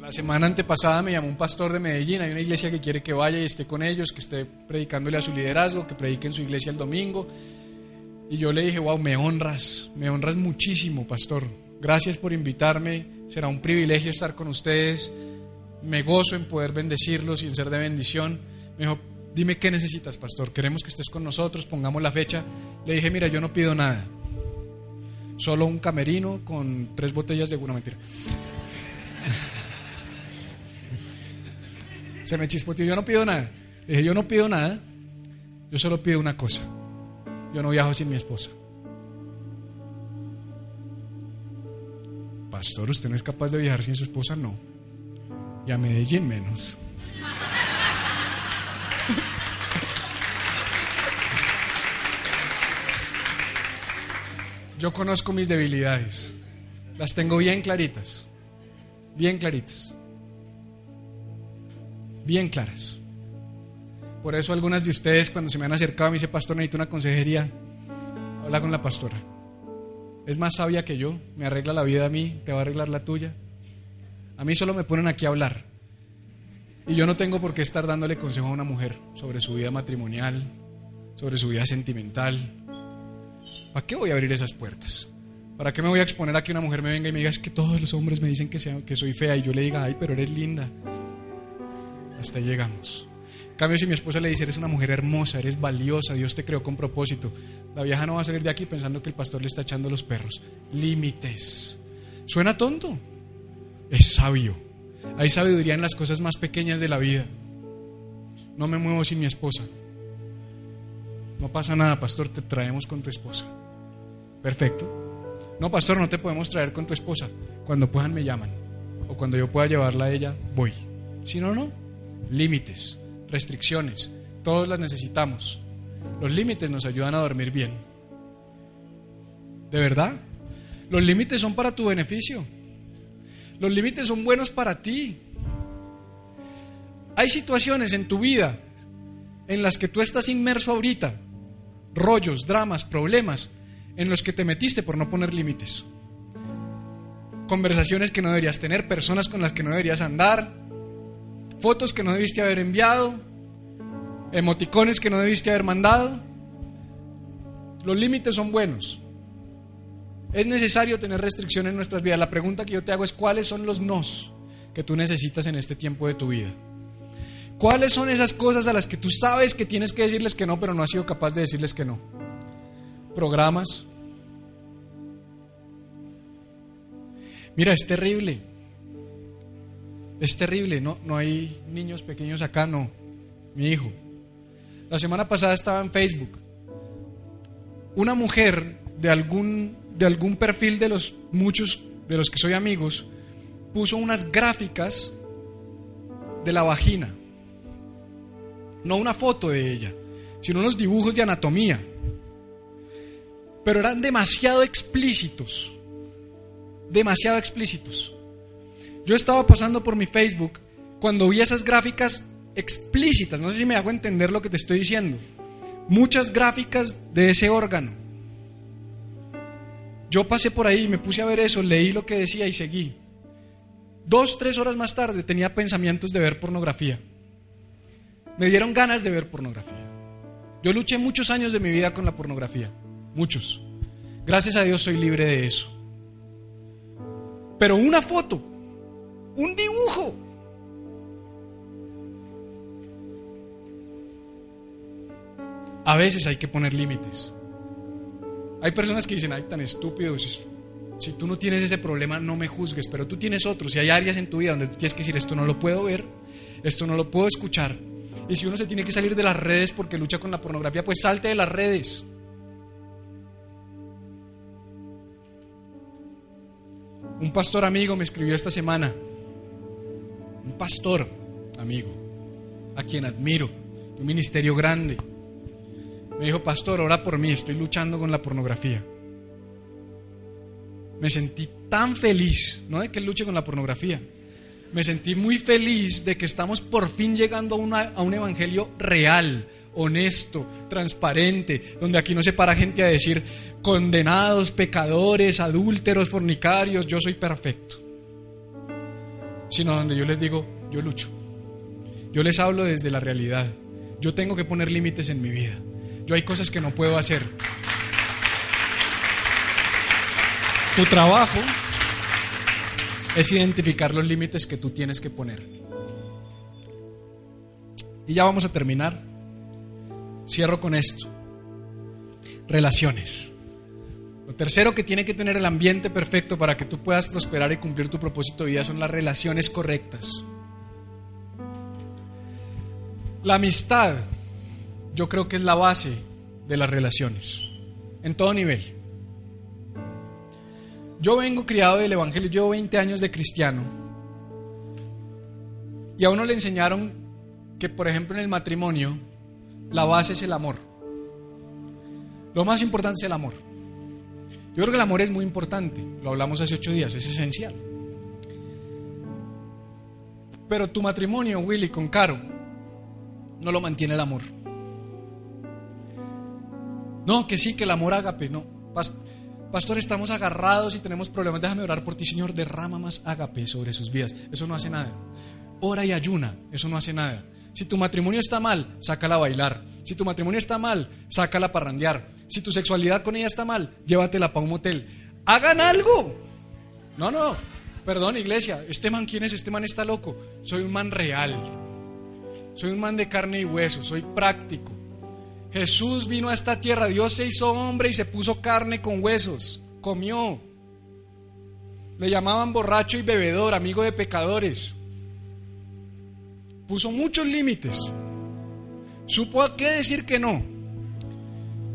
La semana antepasada me llamó un pastor de Medellín, hay una iglesia que quiere que vaya y esté con ellos, que esté predicándole a su liderazgo, que predique en su iglesia el domingo. Y yo le dije, wow, me honras, me honras muchísimo, pastor. Gracias por invitarme, será un privilegio estar con ustedes. Me gozo en poder bendecirlos y en ser de bendición. Me dijo, dime qué necesitas, pastor. Queremos que estés con nosotros, pongamos la fecha. Le dije, mira, yo no pido nada. Solo un camerino con tres botellas de alguna mentira. Se me chispoteó, yo no pido nada. dije, yo no pido nada, yo solo pido una cosa. Yo no viajo sin mi esposa. Pastor, ¿usted no es capaz de viajar sin su esposa? No. Y a Medellín menos. Yo conozco mis debilidades. Las tengo bien claritas. Bien claritas bien claras. Por eso algunas de ustedes cuando se me han acercado me dice, pastor, necesito una consejería, habla con la pastora. Es más sabia que yo, me arregla la vida a mí, te va a arreglar la tuya. A mí solo me ponen aquí a hablar. Y yo no tengo por qué estar dándole consejo a una mujer sobre su vida matrimonial, sobre su vida sentimental. ¿Para qué voy a abrir esas puertas? ¿Para qué me voy a exponer a que una mujer me venga y me diga es que todos los hombres me dicen que, soy fea y yo le diga, ay, pero eres linda? Hasta llegamos. En cambio, si mi esposa le dice, eres una mujer hermosa, eres valiosa, Dios te creó con propósito, la vieja no va a salir de aquí pensando que el pastor le está echando los perros. Límites. ¿Suena tonto? Es sabio. Hay sabiduría en las cosas más pequeñas de la vida. No me muevo sin mi esposa. No pasa nada, pastor, te traemos con tu esposa. Perfecto. No, pastor, no te podemos traer con tu esposa. Cuando puedan me llaman. O cuando yo pueda llevarla a ella, voy. Si no, no límites, restricciones, todos las necesitamos. Los límites nos ayudan a dormir bien. ¿De verdad? Los límites son para tu beneficio. Los límites son buenos para ti. Hay situaciones en tu vida en las que tú estás inmerso ahorita, rollos, dramas, problemas, en los que te metiste por no poner límites. Conversaciones que no deberías tener, personas con las que no deberías andar, fotos que no debiste haber enviado, emoticones que no debiste haber mandado. Los límites son buenos. Es necesario tener restricciones en nuestras vidas. La pregunta que yo te hago es cuáles son los nos que tú necesitas en este tiempo de tu vida. ¿Cuáles son esas cosas a las que tú sabes que tienes que decirles que no, pero no has sido capaz de decirles que no? Programas. Mira, es terrible. Es terrible, no, no hay niños pequeños acá, no. Mi hijo. La semana pasada estaba en Facebook. Una mujer de algún, de algún perfil de los muchos de los que soy amigos puso unas gráficas de la vagina. No una foto de ella, sino unos dibujos de anatomía. Pero eran demasiado explícitos. Demasiado explícitos. Yo estaba pasando por mi Facebook cuando vi esas gráficas explícitas, no sé si me hago entender lo que te estoy diciendo, muchas gráficas de ese órgano. Yo pasé por ahí, me puse a ver eso, leí lo que decía y seguí. Dos, tres horas más tarde tenía pensamientos de ver pornografía. Me dieron ganas de ver pornografía. Yo luché muchos años de mi vida con la pornografía, muchos. Gracias a Dios soy libre de eso. Pero una foto, un dibujo, A veces hay que poner límites. Hay personas que dicen, ay, tan estúpidos, si tú no tienes ese problema, no me juzgues, pero tú tienes otros. Y hay áreas en tu vida donde tienes que decir, esto no lo puedo ver, esto no lo puedo escuchar. Y si uno se tiene que salir de las redes porque lucha con la pornografía, pues salte de las redes. Un pastor amigo me escribió esta semana, pastor amigo, a quien admiro, un ministerio grande me dijo, pastor, ora por mí, estoy luchando con la pornografía. Me sentí tan feliz, no de que luche con la pornografía, me sentí muy feliz de que estamos por fin llegando a, a un evangelio real, honesto, transparente, donde aquí no se para gente a decir condenados, pecadores, adúlteros, fornicarios, yo soy perfecto. Sino donde yo les digo, yo lucho. Yo les hablo desde la realidad. Yo tengo que poner límites en mi vida. Yo hay cosas que no puedo hacer. Tu trabajo es identificar los límites que tú tienes que poner. Y ya vamos a terminar. Cierro con esto. Relaciones. Lo tercero que tiene que tener el ambiente perfecto para que tú puedas prosperar y cumplir tu propósito de vida son las relaciones correctas. La amistad yo creo que es la base de las relaciones, en todo nivel. Yo vengo criado del Evangelio, llevo 20 años de cristiano, y a uno le enseñaron que, por ejemplo, en el matrimonio, la base es el amor. Lo más importante es el amor. Yo creo que el amor es muy importante, lo hablamos hace ocho días, es esencial. Pero tu matrimonio, Willy, con Caro, no lo mantiene el amor. No, que sí, que el amor ágape. No, pastor, estamos agarrados y tenemos problemas. Déjame orar por ti, Señor. Derrama más ágape sobre sus vidas. Eso no hace nada. Ora y ayuna. Eso no hace nada. Si tu matrimonio está mal, sácala a bailar. Si tu matrimonio está mal, sácala a parrandear. Si tu sexualidad con ella está mal, llévatela para un motel. Hagan algo. No, no. Perdón, iglesia. Este man, ¿quién es? Este man está loco. Soy un man real. Soy un man de carne y hueso. Soy práctico. Jesús vino a esta tierra, Dios se hizo hombre y se puso carne con huesos, comió. Le llamaban borracho y bebedor, amigo de pecadores. Puso muchos límites. Supo a qué decir que no.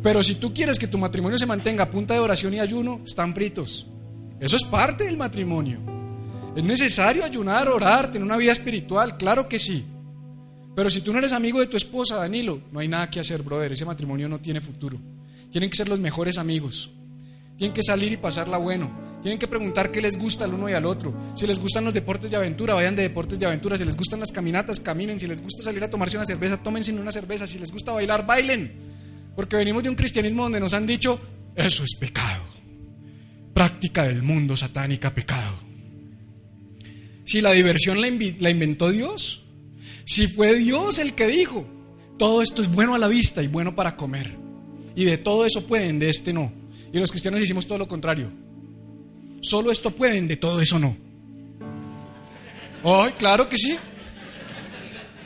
Pero si tú quieres que tu matrimonio se mantenga a punta de oración y ayuno, están fritos. Eso es parte del matrimonio. Es necesario ayunar, orar, tener una vida espiritual, claro que sí. Pero si tú no eres amigo de tu esposa, Danilo, no hay nada que hacer, brother. Ese matrimonio no tiene futuro. Tienen que ser los mejores amigos. Tienen que salir y pasarla bueno. Tienen que preguntar qué les gusta al uno y al otro. Si les gustan los deportes de aventura, vayan de deportes de aventura. Si les gustan las caminatas, caminen. Si les gusta salir a tomarse una cerveza, tómense una cerveza. Si les gusta bailar, bailen. Porque venimos de un cristianismo donde nos han dicho, eso es pecado. Práctica del mundo satánica, pecado. Si la diversión la, inventó Dios, si fue Dios el que dijo, todo esto es bueno a la vista y bueno para comer. Y de todo eso pueden, de este no. Y los cristianos hicimos todo lo contrario. Solo esto pueden, de todo eso no. Ay, claro que sí.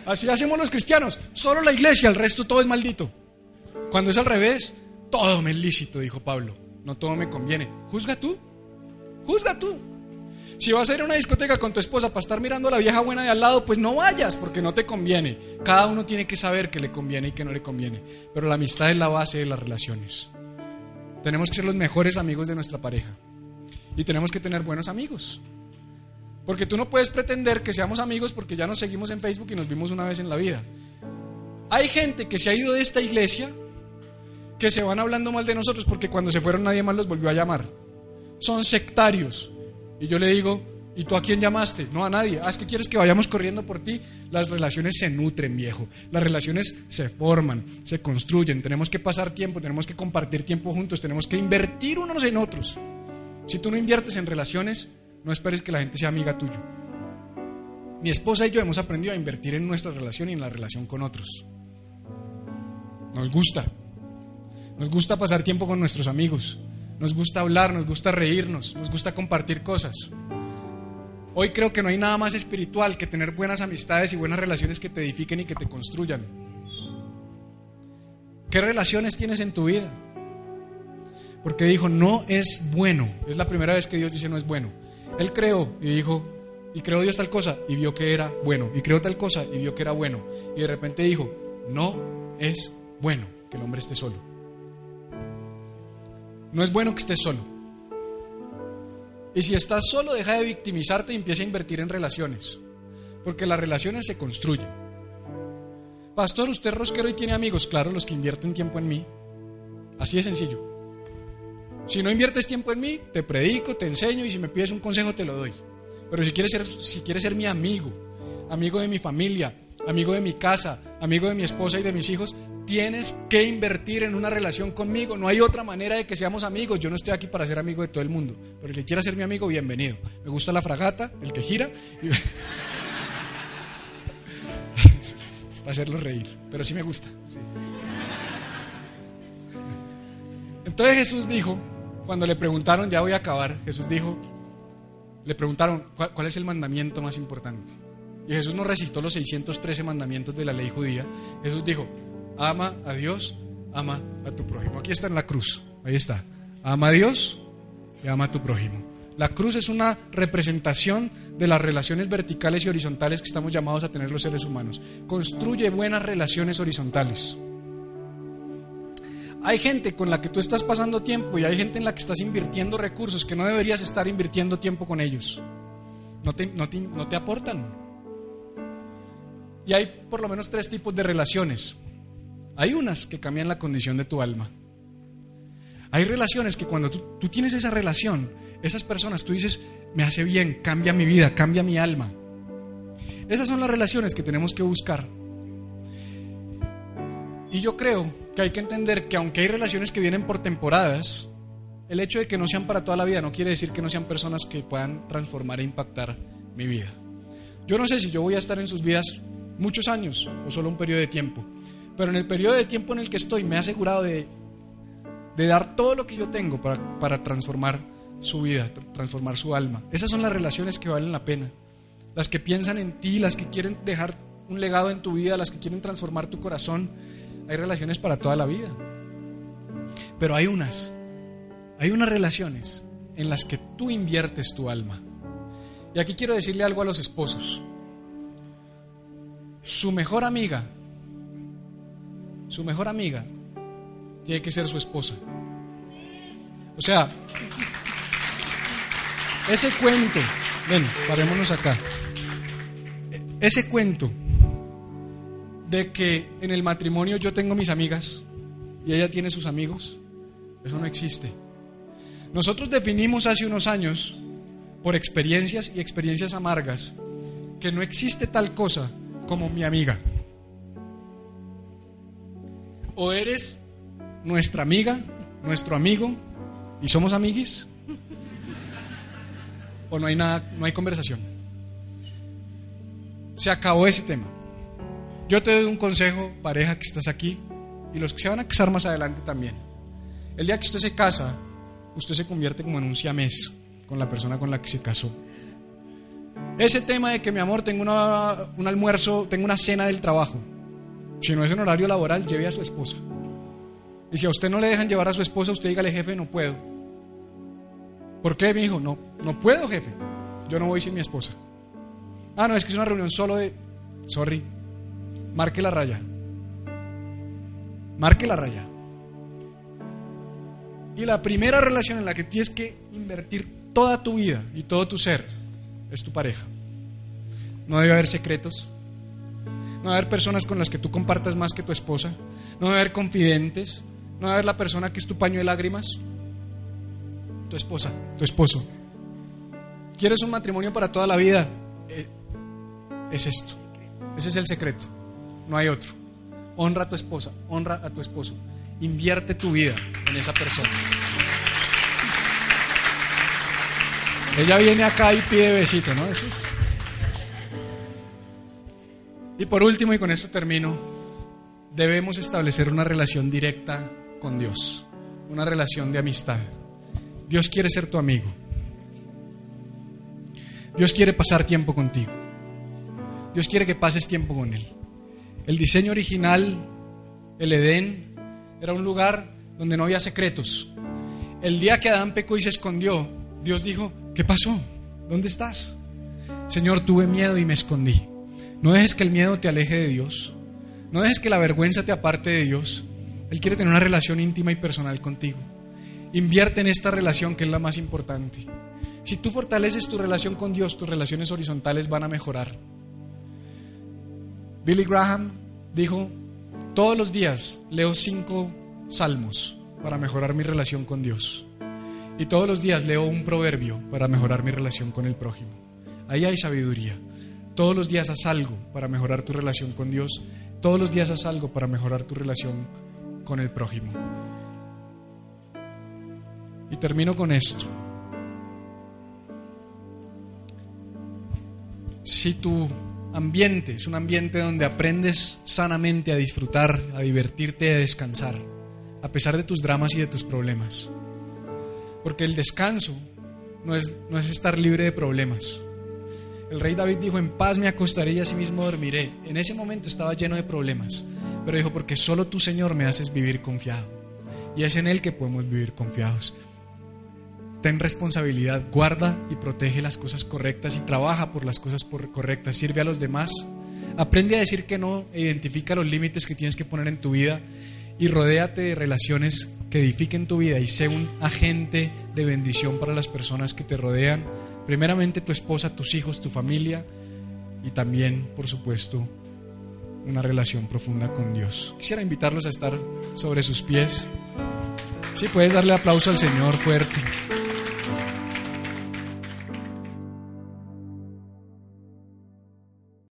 Así hacemos los cristianos. Solo la iglesia, el resto todo es maldito. Cuando es al revés, todo me es lícito, dijo Pablo. No todo me conviene. Juzga tú. Juzga tú. Si vas a ir a una discoteca con tu esposa para estar mirando a la vieja buena de al lado, pues no vayas porque no te conviene. Cada uno tiene que saber que le conviene y que no le conviene. Pero la amistad es la base de las relaciones. Tenemos que ser los mejores amigos de nuestra pareja. Y tenemos que tener buenos amigos. Porque tú no puedes pretender que seamos amigos porque ya nos seguimos en Facebook y nos vimos una vez en la vida. Hay gente que se ha ido de esta iglesia que se van hablando mal de nosotros porque cuando se fueron nadie más los volvió a llamar. Son sectarios. Y yo le digo, ¿y tú a quién llamaste? No a nadie. Ah, es que quieres que vayamos corriendo por ti. Las relaciones se nutren, viejo. Las relaciones se forman, se construyen. Tenemos que pasar tiempo, tenemos que compartir tiempo juntos, tenemos que invertir unos en otros. Si tú no inviertes en relaciones, no esperes que la gente sea amiga tuya. Mi esposa y yo hemos aprendido a invertir en nuestra relación y en la relación con otros. Nos gusta. Nos gusta pasar tiempo con nuestros amigos. Nos gusta hablar, nos gusta reírnos, nos gusta compartir cosas. Hoy creo que no hay nada más espiritual que tener buenas amistades y buenas relaciones que te edifiquen y que te construyan. ¿Qué relaciones tienes en tu vida? Porque dijo, no es bueno. Es la primera vez que Dios dice no es bueno. Él creó y dijo, y creó Dios tal cosa y vio que era bueno. Y creó tal cosa y vio que era bueno. Y de repente dijo, no es bueno que el hombre esté solo. No es bueno que estés solo. Y si estás solo, deja de victimizarte y empieza a invertir en relaciones. Porque las relaciones se construyen. Pastor, usted rosquero y tiene amigos, claro, los que invierten tiempo en mí. Así de sencillo. Si no inviertes tiempo en mí, te predico, te enseño y si me pides un consejo te lo doy. Pero si quieres ser, si quieres ser mi amigo, amigo de mi familia, amigo de mi casa, amigo de mi esposa y de mis hijos, tienes que invertir en una relación conmigo. No hay otra manera de que seamos amigos. Yo no estoy aquí para ser amigo de todo el mundo. Pero el que quiera ser mi amigo, bienvenido. Me gusta la fragata, el que gira. es para hacerlo reír. Pero sí me gusta. Entonces Jesús dijo, cuando le preguntaron, ya voy a acabar, Jesús dijo, le preguntaron, ¿cuál, es el mandamiento más importante? Y Jesús no recitó los 613 mandamientos de la ley judía. Jesús dijo, ama a Dios, ama a tu prójimo. Aquí está en la cruz, ahí está. Ama a Dios y ama a tu prójimo. La cruz es una representación de las relaciones verticales y horizontales que estamos llamados a tener los seres humanos. Construye buenas relaciones horizontales. Hay gente con la que tú estás pasando tiempo y hay gente en la que estás invirtiendo recursos que no deberías estar invirtiendo tiempo con ellos. No te, no te, aportan. Y hay por lo menos tres tipos de relaciones. Hay unas que cambian la condición de tu alma. Hay relaciones que cuando tú, tienes esa relación, esas personas, tú dices, me hace bien, cambia mi vida, cambia mi alma. Esas son las relaciones que tenemos que buscar. Y yo creo que hay que entender que aunque hay relaciones que vienen por temporadas, el hecho de que no sean para toda la vida no quiere decir que no sean personas que puedan transformar e impactar mi vida. Yo no sé si yo voy a estar en sus vidas muchos años o solo un periodo de tiempo, pero en el periodo de tiempo en el que estoy me he asegurado de, dar todo lo que yo tengo para, para transformar su vida, transformar su alma. Esas son las relaciones que valen la pena. Las que piensan en ti, las que quieren dejar un legado en tu vida, las que quieren transformar tu corazón. Hay relaciones para toda la vida. Pero hay unas, hay unas relaciones en las que tú inviertes tu alma. Y aquí quiero decirle algo a los esposos. Su mejor amiga su mejor amiga tiene que ser su esposa. O sea, ese cuento, ven, parémonos acá. Ese cuento de que en el matrimonio yo tengo mis amigas y ella tiene sus amigos, eso no existe. Nosotros definimos hace unos años, por experiencias y experiencias amargas, que no existe tal cosa como mi amiga o eres nuestra amiga, nuestro amigo, y somos amiguis, o no hay nada, no hay conversación. Se acabó ese tema. Yo te doy un consejo, pareja que estás aquí, y los que se van a casar más adelante también. El día que usted se casa, usted se convierte como en un siamés con la persona con la que se casó. Ese tema de que mi amor tengo una, un almuerzo, tengo una cena del trabajo. Si no es en horario laboral, lleve a su esposa. Y si a usted no le dejan llevar a su esposa, usted dígale, jefe, no puedo. ¿Por qué, mi hijo? No, no puedo, jefe. Yo no voy sin mi esposa. Ah, no, es que es una reunión solo de... Sorry. Marque la raya. Marque la raya. Y la primera relación en la que tienes que invertir toda tu vida y todo tu ser es tu pareja. No debe haber secretos. No debe haber personas con las que tú compartas más que tu esposa. No debe haber confidentes. No debe haber la persona que es tu paño de lágrimas. Tu esposa, tu esposo. ¿Quieres un matrimonio para toda la vida? Eh, es esto. Ese es el secreto. No hay otro. Honra a tu esposa, honra a tu esposo. Invierte tu vida en esa persona. Ella viene acá y pide besito, ¿no? Y por último, y con esto termino, debemos establecer una relación directa con Dios, una relación de amistad. Dios quiere ser tu amigo. Dios quiere pasar tiempo contigo. Dios quiere que pases tiempo con Él. El diseño original, el Edén, era un lugar donde no había secretos. El día que Adán pecó y se escondió, Dios dijo, ¿qué pasó? ¿Dónde estás? Señor, tuve miedo y me escondí. No dejes que el miedo te aleje de Dios. No dejes que la vergüenza te aparte de Dios. Él quiere tener una relación íntima y personal contigo. Invierte en esta relación que es la más importante. Si tú fortaleces tu relación con Dios, tus relaciones horizontales van a mejorar. Billy Graham dijo, todos los días leo cinco salmos para mejorar mi relación con Dios. Y todos los días leo un proverbio para mejorar mi relación con el prójimo. Ahí hay sabiduría. Todos los días haz algo para mejorar tu relación con Dios. Todos los días haz algo para mejorar tu relación con el prójimo. Y termino con esto. Si tu ambiente es un ambiente donde aprendes sanamente a disfrutar, a divertirte, a descansar, a pesar de tus dramas y de tus problemas. Porque el descanso no es, no es estar libre de problemas. El rey David dijo, en paz me acostaré y mismo dormiré. En ese momento estaba lleno de problemas, pero dijo, porque solo tu Señor me haces vivir confiado. Y es en Él que podemos vivir confiados. Ten responsabilidad, guarda y protege las cosas correctas y trabaja por las cosas correctas, sirve a los demás, aprende a decir que no, e identifica los límites que tienes que poner en tu vida y rodéate de relaciones que edifiquen tu vida y sé un agente de bendición para las personas que te rodean Primeramente tu esposa, tus hijos, tu familia y también, por supuesto, una relación profunda con Dios. Quisiera invitarlos a estar sobre sus pies. Si puedes darle aplauso al Señor fuerte.